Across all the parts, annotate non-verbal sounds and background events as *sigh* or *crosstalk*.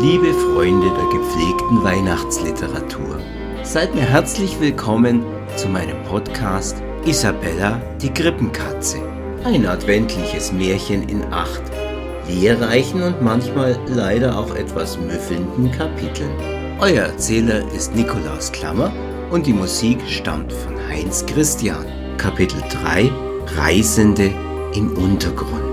Liebe Freunde der gepflegten Weihnachtsliteratur, seid mir herzlich willkommen zu meinem Podcast Isabella die Krippenkatze. Ein adventliches Märchen in acht lehrreichen und manchmal leider auch etwas müffelnden Kapiteln. Euer Erzähler ist Nikolaus Klammer und die Musik stammt von Heinz Christian. Kapitel 3 Reisende im Untergrund.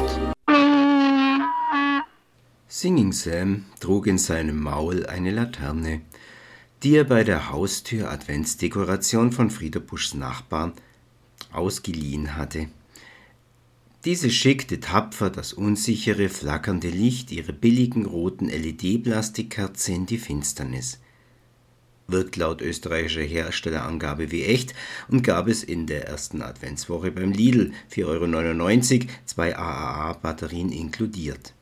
Singing Sam trug in seinem Maul eine Laterne, die er bei der Haustür Adventsdekoration von Frieder Buschs Nachbarn ausgeliehen hatte. Diese schickte tapfer das unsichere, flackernde Licht ihrer billigen roten LED-Plastikkerze in die Finsternis. Wirkt laut österreichischer Herstellerangabe wie echt und gab es in der ersten Adventswoche beim Lidl 4,99 Euro, zwei AAA-Batterien inkludiert.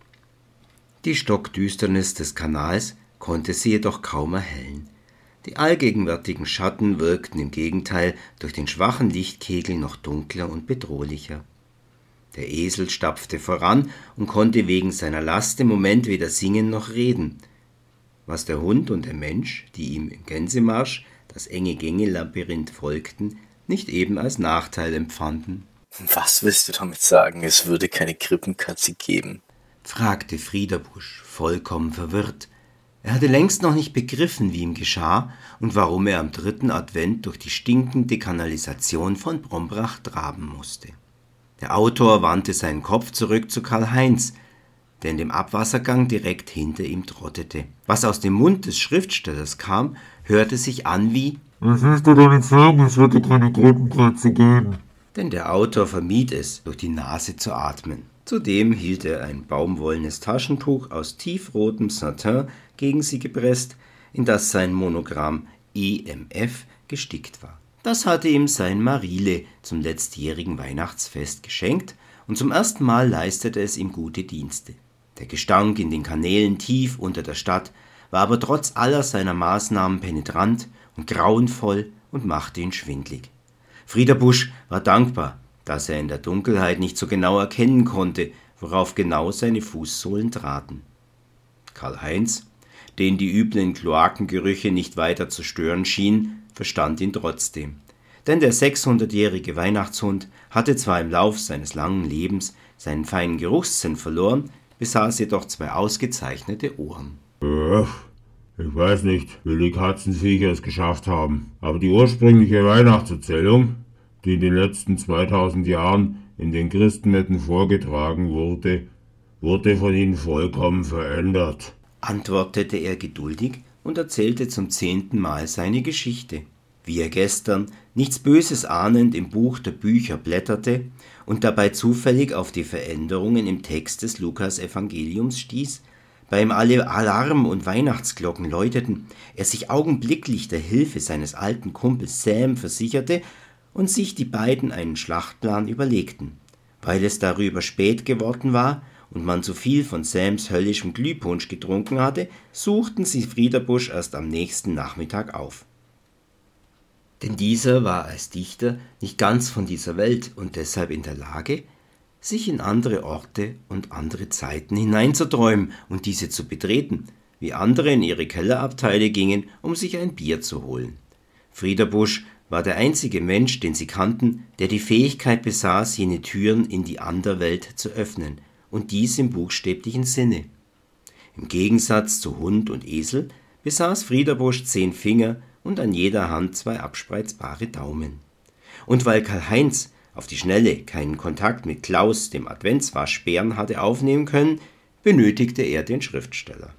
Die Stockdüsternis des Kanals konnte sie jedoch kaum erhellen. Die allgegenwärtigen Schatten wirkten im Gegenteil durch den schwachen Lichtkegel noch dunkler und bedrohlicher. Der Esel stapfte voran und konnte wegen seiner Last im Moment weder singen noch reden, was der Hund und der Mensch, die ihm im Gänsemarsch das enge Gängelabyrinth folgten, nicht eben als Nachteil empfanden. Was willst du damit sagen, es würde keine Krippenkatze geben? Fragte Friederbusch, vollkommen verwirrt. Er hatte längst noch nicht begriffen, wie ihm geschah und warum er am dritten Advent durch die stinkende Kanalisation von Brombrach traben musste. Der Autor wandte seinen Kopf zurück zu Karl Heinz, der in dem Abwassergang direkt hinter ihm trottete. Was aus dem Mund des Schriftstellers kam, hörte sich an wie Was willst du damit sagen, es würde keine Krippenkatze geben? Denn der Autor vermied es, durch die Nase zu atmen. Zudem hielt er ein baumwollenes Taschentuch aus tiefrotem Satin gegen sie gepresst, in das sein Monogramm EMF gestickt war. Das hatte ihm sein Marile zum letztjährigen Weihnachtsfest geschenkt und zum ersten Mal leistete es ihm gute Dienste. Der Gestank in den Kanälen tief unter der Stadt war aber trotz aller seiner Maßnahmen penetrant und grauenvoll und machte ihn schwindlig. Friederbusch war dankbar, dass er in der Dunkelheit nicht so genau erkennen konnte, worauf genau seine Fußsohlen traten. Karl-Heinz, den die üblen Kloakengerüche nicht weiter zu stören schienen, verstand ihn trotzdem. Denn der 600-jährige Weihnachtshund hatte zwar im Lauf seines langen Lebens seinen feinen Geruchssinn verloren, besaß jedoch zwei ausgezeichnete Ohren. Ich weiß nicht, wie die Katzenviecher es geschafft haben, aber die ursprüngliche Weihnachtserzählung die in den letzten 2000 Jahren in den Christenmetten vorgetragen wurde, wurde von ihnen vollkommen verändert, antwortete er geduldig und erzählte zum zehnten Mal seine Geschichte, wie er gestern, nichts Böses ahnend, im Buch der Bücher blätterte und dabei zufällig auf die Veränderungen im Text des Lukas-Evangeliums stieß, bei ihm alle Alarm- und Weihnachtsglocken läuteten, er sich augenblicklich der Hilfe seines alten Kumpels Sam versicherte und sich die beiden einen Schlachtplan überlegten. Weil es darüber spät geworden war und man zu viel von Sams höllischem Glühpunsch getrunken hatte, suchten sie Friederbusch erst am nächsten Nachmittag auf. Denn dieser war als Dichter nicht ganz von dieser Welt und deshalb in der Lage, sich in andere Orte und andere Zeiten hineinzuträumen und diese zu betreten, wie andere in ihre Kellerabteile gingen, um sich ein Bier zu holen. Friederbusch war der einzige Mensch, den sie kannten, der die Fähigkeit besaß, jene Türen in die Anderwelt zu öffnen, und dies im buchstäblichen Sinne. Im Gegensatz zu Hund und Esel besaß Friederbusch zehn Finger und an jeder Hand zwei abspreizbare Daumen. Und weil Karl-Heinz auf die Schnelle keinen Kontakt mit Klaus, dem Adventswaschbären, hatte aufnehmen können, benötigte er den Schriftsteller.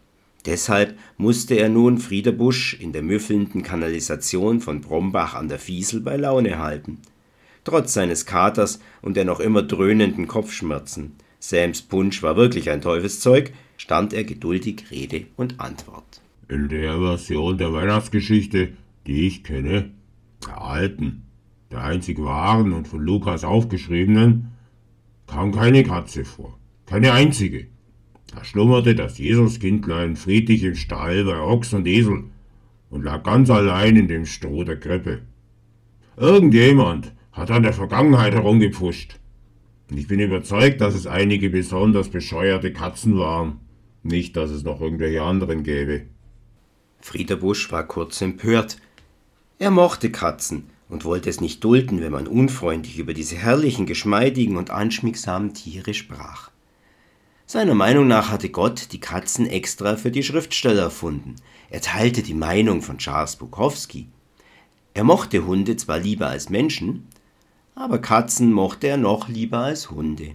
Deshalb musste er nun Friederbusch in der müffelnden Kanalisation von Brombach an der Fiesel bei Laune halten. Trotz seines Katers und der noch immer dröhnenden Kopfschmerzen, Sams Punsch war wirklich ein Teufelszeug, stand er geduldig Rede und Antwort. In der Version der Weihnachtsgeschichte, die ich kenne, der alten, der einzig wahren und von Lukas aufgeschriebenen, kam keine Katze vor. Keine einzige. Da schlummerte das Jesuskindlein friedlich im Stall bei Ochs und Esel und lag ganz allein in dem Stroh der Krippe. Irgendjemand hat an der Vergangenheit herumgepfuscht. Und ich bin überzeugt, dass es einige besonders bescheuerte Katzen waren. Nicht, dass es noch irgendwelche anderen gäbe. Friederbusch war kurz empört. Er mochte Katzen und wollte es nicht dulden, wenn man unfreundlich über diese herrlichen, geschmeidigen und anschmiegsamen Tiere sprach. Seiner Meinung nach hatte Gott die Katzen extra für die Schriftsteller erfunden. Er teilte die Meinung von Charles Bukowski. Er mochte Hunde zwar lieber als Menschen, aber Katzen mochte er noch lieber als Hunde.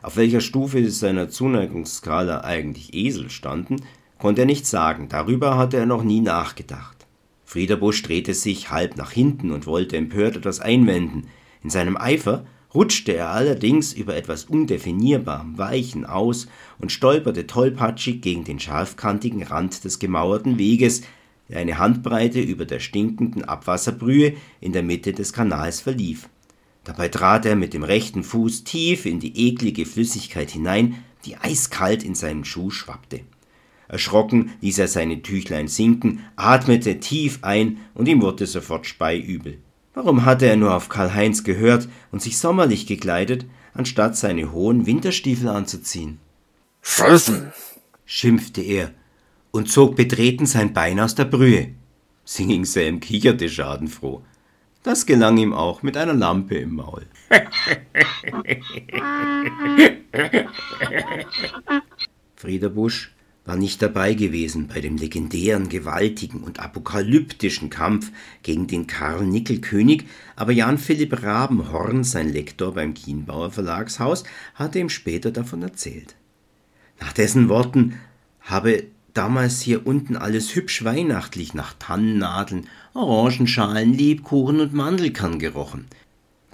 Auf welcher Stufe seiner Zuneigungsskala eigentlich Esel standen, konnte er nicht sagen, darüber hatte er noch nie nachgedacht. Friederbusch drehte sich halb nach hinten und wollte empört etwas einwenden. In seinem Eifer rutschte er allerdings über etwas undefinierbarem Weichen aus und stolperte tollpatschig gegen den scharfkantigen Rand des gemauerten Weges, der eine Handbreite über der stinkenden Abwasserbrühe in der Mitte des Kanals verlief. Dabei trat er mit dem rechten Fuß tief in die eklige Flüssigkeit hinein, die eiskalt in seinen Schuh schwappte. Erschrocken ließ er seine Tüchlein sinken, atmete tief ein und ihm wurde sofort speiübel. Warum hatte er nur auf Karl-Heinz gehört und sich sommerlich gekleidet, anstatt seine hohen Winterstiefel anzuziehen? Scheißen! schimpfte er und zog betreten sein Bein aus der Brühe. Singing Sam kicherte schadenfroh. Das gelang ihm auch mit einer Lampe im Maul. *laughs* Friederbusch war nicht dabei gewesen bei dem legendären, gewaltigen und apokalyptischen Kampf gegen den Karl-Nickel-König, aber Jan Philipp Rabenhorn, sein Lektor beim Kienbauer Verlagshaus, hatte ihm später davon erzählt. Nach dessen Worten habe damals hier unten alles hübsch weihnachtlich nach Tannennadeln, Orangenschalen, Lebkuchen und Mandelkern gerochen.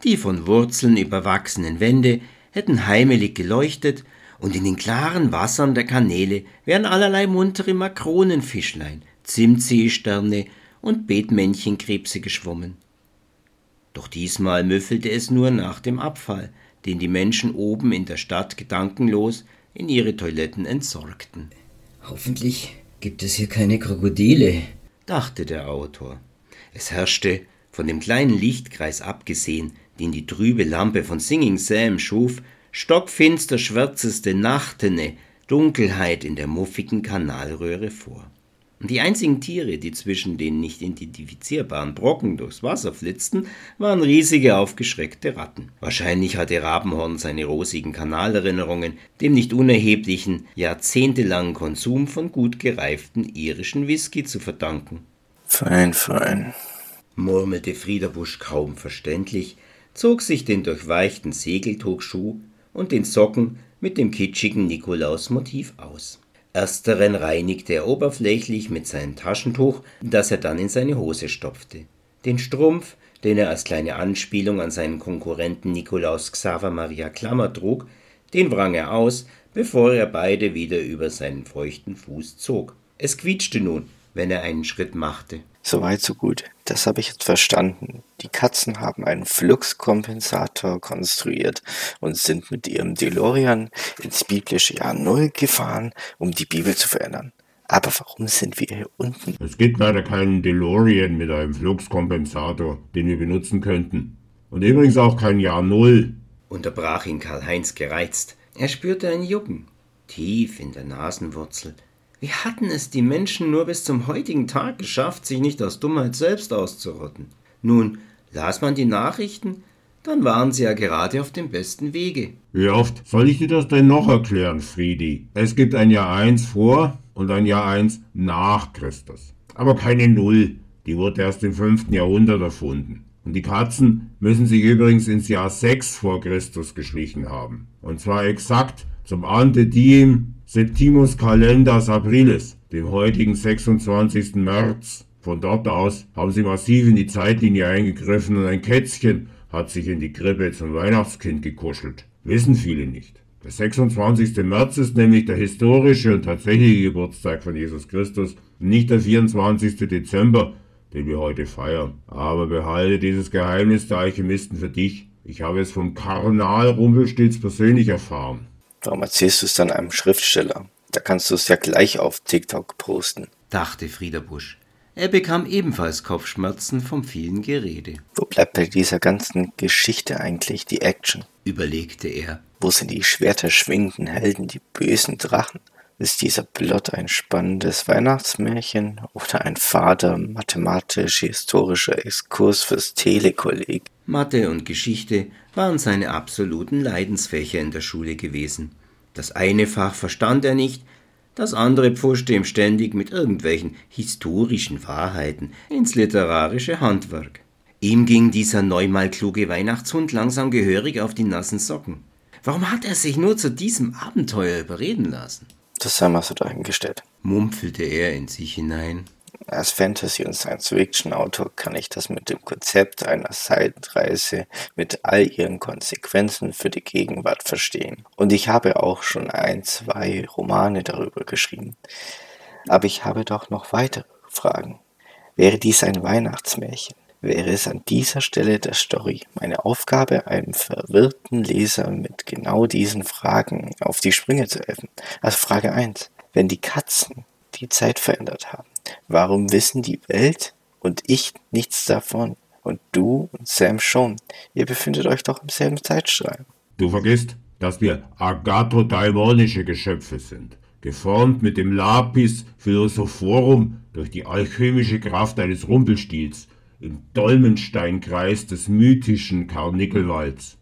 Die von Wurzeln überwachsenen Wände hätten heimelig geleuchtet und in den klaren Wassern der Kanäle wären allerlei muntere Makronenfischlein, Zimtseesterne und Beetmännchenkrebse geschwommen. Doch diesmal müffelte es nur nach dem Abfall, den die Menschen oben in der Stadt gedankenlos in ihre Toiletten entsorgten. Hoffentlich gibt es hier keine Krokodile, dachte der Autor. Es herrschte, von dem kleinen Lichtkreis abgesehen, den die trübe Lampe von Singing Sam schuf, stockfinster schwärzeste Nachtene Dunkelheit in der muffigen Kanalröhre vor. Und die einzigen Tiere, die zwischen den nicht identifizierbaren Brocken durchs Wasser flitzten, waren riesige aufgeschreckte Ratten. Wahrscheinlich hatte Rabenhorn seine rosigen Kanalerinnerungen dem nicht unerheblichen, jahrzehntelangen Konsum von gut gereiften irischen Whisky zu verdanken. Fein, fein, murmelte Friederbusch kaum verständlich, zog sich den durchweichten Segeltuchschuh und den Socken mit dem kitschigen Nikolausmotiv aus. Ersteren reinigte er oberflächlich mit seinem Taschentuch, das er dann in seine Hose stopfte. Den Strumpf, den er als kleine Anspielung an seinen Konkurrenten Nikolaus Xaver Maria Klammer trug, den wrang er aus, bevor er beide wieder über seinen feuchten Fuß zog. Es quietschte nun, wenn er einen Schritt machte. Soweit, so gut. Das habe ich jetzt verstanden. Die Katzen haben einen Fluxkompensator konstruiert und sind mit ihrem DeLorean ins biblische Jahr Null gefahren, um die Bibel zu verändern. Aber warum sind wir hier unten? Es gibt leider keinen DeLorean mit einem Fluxkompensator, den wir benutzen könnten. Und übrigens auch kein Jahr Null. Unterbrach ihn Karl-Heinz gereizt. Er spürte ein Jucken, tief in der Nasenwurzel. Wie hatten es die Menschen nur bis zum heutigen Tag geschafft, sich nicht aus Dummheit selbst auszurotten? Nun, las man die Nachrichten, dann waren sie ja gerade auf dem besten Wege. Wie oft soll ich dir das denn noch erklären, Friedi? Es gibt ein Jahr 1 vor und ein Jahr 1 nach Christus. Aber keine Null, die wurde erst im 5. Jahrhundert erfunden. Und die Katzen müssen sich übrigens ins Jahr 6 vor Christus geschlichen haben. Und zwar exakt zum Ante Diem Septimus Calendars Aprilis, dem heutigen 26. März. Von dort aus haben sie massiv in die Zeitlinie eingegriffen und ein Kätzchen hat sich in die Krippe zum Weihnachtskind gekuschelt. Wissen viele nicht. Der 26. März ist nämlich der historische und tatsächliche Geburtstag von Jesus Christus, nicht der 24. Dezember, den wir heute feiern. Aber behalte dieses Geheimnis der Alchemisten für dich. Ich habe es vom Kardinal Rumpelstilz persönlich erfahren. Warum erzählst du es dann einem Schriftsteller? Da kannst du es ja gleich auf TikTok posten, dachte Frieder Busch. Er bekam ebenfalls Kopfschmerzen vom vielen Gerede. Wo bleibt bei dieser ganzen Geschichte eigentlich die Action? überlegte er. Wo sind die schwerterschwingenden Helden, die bösen Drachen? Ist dieser Plot ein spannendes Weihnachtsmärchen oder ein fader mathematisch-historischer Exkurs fürs Telekolleg? Mathe und Geschichte waren seine absoluten Leidensfächer in der Schule gewesen. Das eine Fach verstand er nicht, das andere pfuschte ihm ständig mit irgendwelchen historischen Wahrheiten ins literarische Handwerk. Ihm ging dieser neunmal kluge Weihnachtshund langsam gehörig auf die nassen Socken. Warum hat er sich nur zu diesem Abenteuer überreden lassen? Das sei mal so dahingestellt. mumpelte er in sich hinein. Als Fantasy- und Science-Fiction-Autor kann ich das mit dem Konzept einer Zeitreise mit all ihren Konsequenzen für die Gegenwart verstehen. Und ich habe auch schon ein, zwei Romane darüber geschrieben. Aber ich habe doch noch weitere Fragen. Wäre dies ein Weihnachtsmärchen? Wäre es an dieser Stelle der Story meine Aufgabe, einem verwirrten Leser mit genau diesen Fragen auf die Sprünge zu helfen? Also Frage 1. Wenn die Katzen die Zeit verändert haben, Warum wissen die Welt und ich nichts davon? Und du und Sam schon. Ihr befindet euch doch im selben Zeitstrahl. Du vergisst, dass wir agathodaivonische Geschöpfe sind, geformt mit dem Lapis Philosophorum durch die alchemische Kraft eines Rumpelstiels im Dolmensteinkreis des mythischen Karnickelwalds.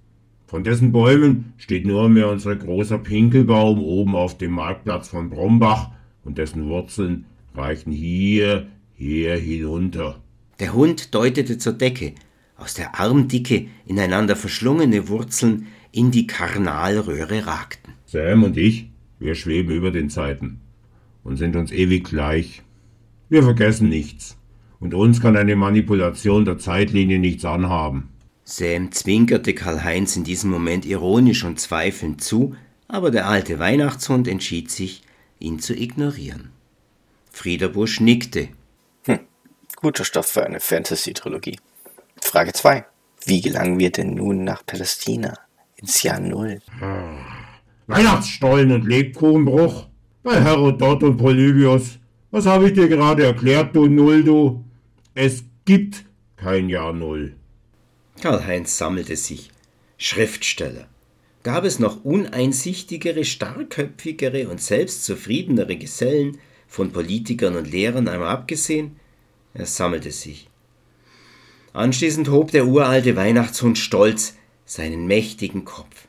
Von dessen Bäumen steht nur mehr unser großer Pinkelbaum oben auf dem Marktplatz von Brombach und dessen Wurzeln reichen hier, hier hinunter. Der Hund deutete zur Decke, aus der armdicke, ineinander verschlungene Wurzeln in die Karnalröhre ragten. Sam und ich, wir schweben über den Zeiten und sind uns ewig gleich. Wir vergessen nichts. Und uns kann eine Manipulation der Zeitlinie nichts anhaben. Sam zwinkerte Karl-Heinz in diesem Moment ironisch und zweifelnd zu, aber der alte Weihnachtshund entschied sich, ihn zu ignorieren. Friederbusch nickte. Hm, guter Stoff für eine Fantasy-Trilogie. Frage 2. Wie gelangen wir denn nun nach Palästina? Ins Jahr Null. Ah, Weihnachtsstollen und Lebkuchenbruch? Bei Herodot und Polybius. Was habe ich dir gerade erklärt, du Null, du? Es gibt kein Jahr Null. Karl-Heinz sammelte sich. Schriftsteller. Gab es noch uneinsichtigere, starrköpfigere und selbstzufriedenere Gesellen, von Politikern und Lehrern einmal abgesehen? Er sammelte sich. Anschließend hob der uralte Weihnachtshund stolz seinen mächtigen Kopf.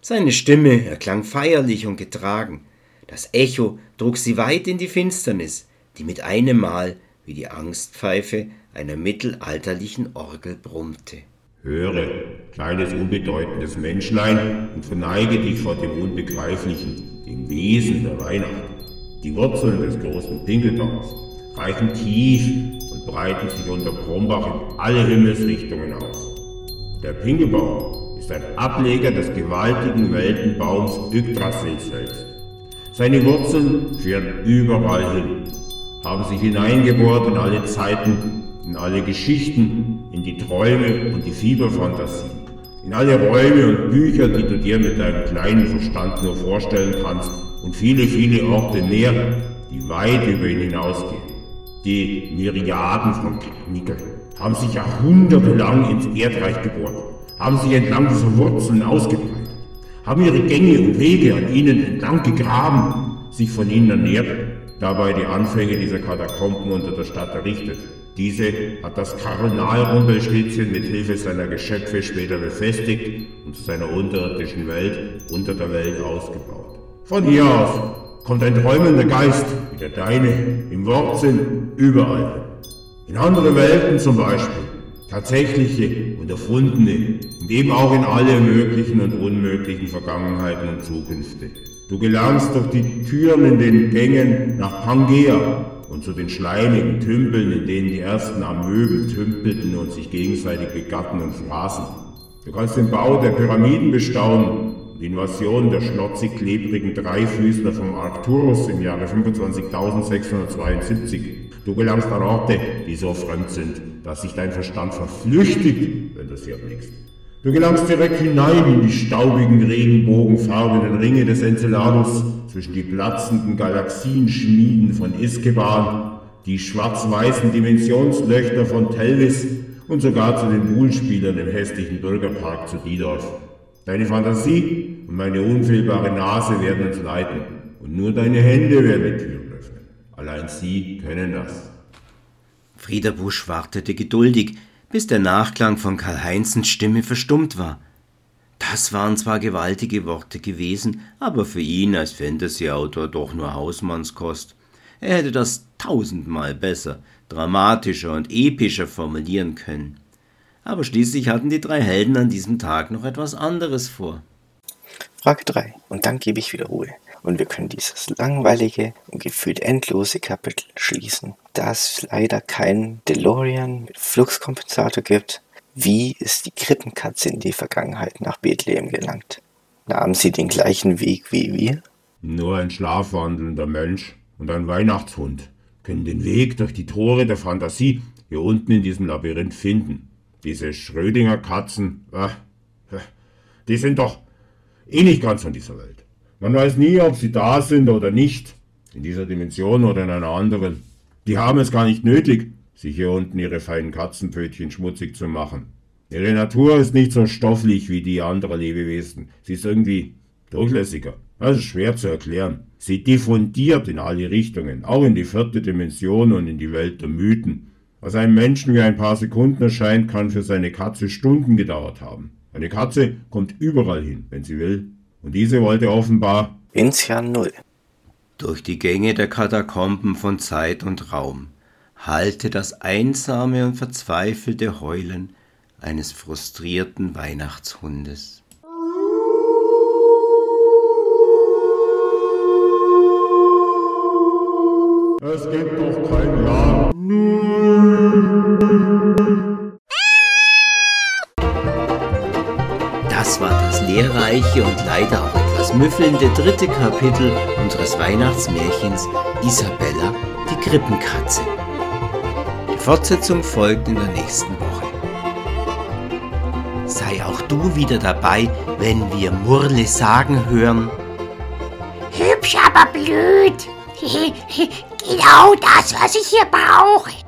Seine Stimme erklang feierlich und getragen. Das Echo trug sie weit in die Finsternis, die mit einem Mal wie die Angstpfeife einer mittelalterlichen Orgel brummte. Höre, kleines unbedeutendes Menschlein, und verneige dich vor dem Unbegreiflichen, dem Wesen der Weihnacht. Die Wurzeln des großen Pinkelbaums reichen tief und breiten sich unter Brombach in alle Himmelsrichtungen aus. Der Pinkelbaum ist ein Ableger des gewaltigen Weltenbaums Yggdrasil selbst. Seine Wurzeln führen überall hin, haben sich hineingebohrt in alle Zeiten, in alle Geschichten, in die Träume und die Fieberfantasien, in alle Räume und Bücher, die du dir mit deinem kleinen Verstand nur vorstellen kannst und viele, viele Orte mehr, die weit über ihn hinausgehen. Die Myriaden von Karnikel haben sich jahrhundertelang ins Erdreich gebohrt, haben sich entlang dieser Wurzeln ausgebreitet, haben ihre Gänge und Wege an ihnen entlang gegraben, sich von ihnen ernährt, dabei die Anfänge dieser Katakomben unter der Stadt errichtet. Diese hat das Kardinalrumpelstilzchen mit Hilfe seiner Geschöpfe später befestigt und zu seiner unterirdischen Welt unter der Welt ausgebaut. Von hier aus kommt ein träumender Geist, wie der deine, im Wortsinn überall. In andere Welten zum Beispiel, tatsächliche und erfundene und eben auch in alle möglichen und unmöglichen Vergangenheiten und Zukünfte. Du gelangst durch die Türen in den Gängen nach Pangea und zu den schleimigen Tümpeln, in denen die ersten Amöben tümpelten und sich gegenseitig begatten und fraßen. Du kannst den Bau der Pyramiden bestaunen die Invasion der schlotzig-klebrigen Dreifüßler vom Arcturus im Jahre 25.672. Du gelangst an Orte, die so fremd sind, dass sich dein Verstand verflüchtigt, wenn du sie erblickst. Du gelangst direkt hinein in die staubigen, regenbogenfarbenen Ringe des Enceladus, zwischen die platzenden Galaxienschmieden von Iskeban, die schwarz-weißen Dimensionslöcher von Telvis und sogar zu den Buhlspielern im hässlichen Bürgerpark zu Diedorf. Deine Fantasie und meine unfehlbare Nase werden uns leiten. Und nur deine Hände werden die Türen öffnen. Allein sie können das. Frieder Busch wartete geduldig, bis der Nachklang von Karl-Heinzens Stimme verstummt war. Das waren zwar gewaltige Worte gewesen, aber für ihn als Fantasy-Autor doch nur Hausmannskost. Er hätte das tausendmal besser, dramatischer und epischer formulieren können. Aber schließlich hatten die drei Helden an diesem Tag noch etwas anderes vor. Frage 3. Und dann gebe ich wieder Ruhe. Und wir können dieses langweilige und gefühlt endlose Kapitel schließen. Da es leider keinen DeLorean mit Fluxkompensator gibt, wie ist die Krippenkatze in die Vergangenheit nach Bethlehem gelangt? Nahm sie den gleichen Weg wie wir? Nur ein schlafwandelnder Mensch und ein Weihnachtshund können den Weg durch die Tore der Fantasie hier unten in diesem Labyrinth finden. Diese Schrödinger Katzen, äh, äh, die sind doch eh nicht ganz von dieser Welt. Man weiß nie, ob sie da sind oder nicht, in dieser Dimension oder in einer anderen. Die haben es gar nicht nötig, sich hier unten ihre feinen Katzenpfötchen schmutzig zu machen. Ihre Natur ist nicht so stofflich wie die anderer Lebewesen. Sie ist irgendwie durchlässiger. Das ist schwer zu erklären. Sie diffundiert in alle Richtungen, auch in die vierte Dimension und in die Welt der Mythen. Was einem Menschen wie ein paar Sekunden erscheint, kann für seine Katze Stunden gedauert haben. Eine Katze kommt überall hin, wenn sie will. Und diese wollte offenbar ins Jahr Null. Durch die Gänge der Katakomben von Zeit und Raum hallte das einsame und verzweifelte Heulen eines frustrierten Weihnachtshundes. Es gibt doch kein Jahr. Das lehrreiche und leider auch etwas müffelnde dritte Kapitel unseres Weihnachtsmärchens Isabella, die Krippenkatze. Die Fortsetzung folgt in der nächsten Woche. Sei auch du wieder dabei, wenn wir Murle sagen hören. Hübsch, aber blöd. *laughs* genau das, was ich hier brauche.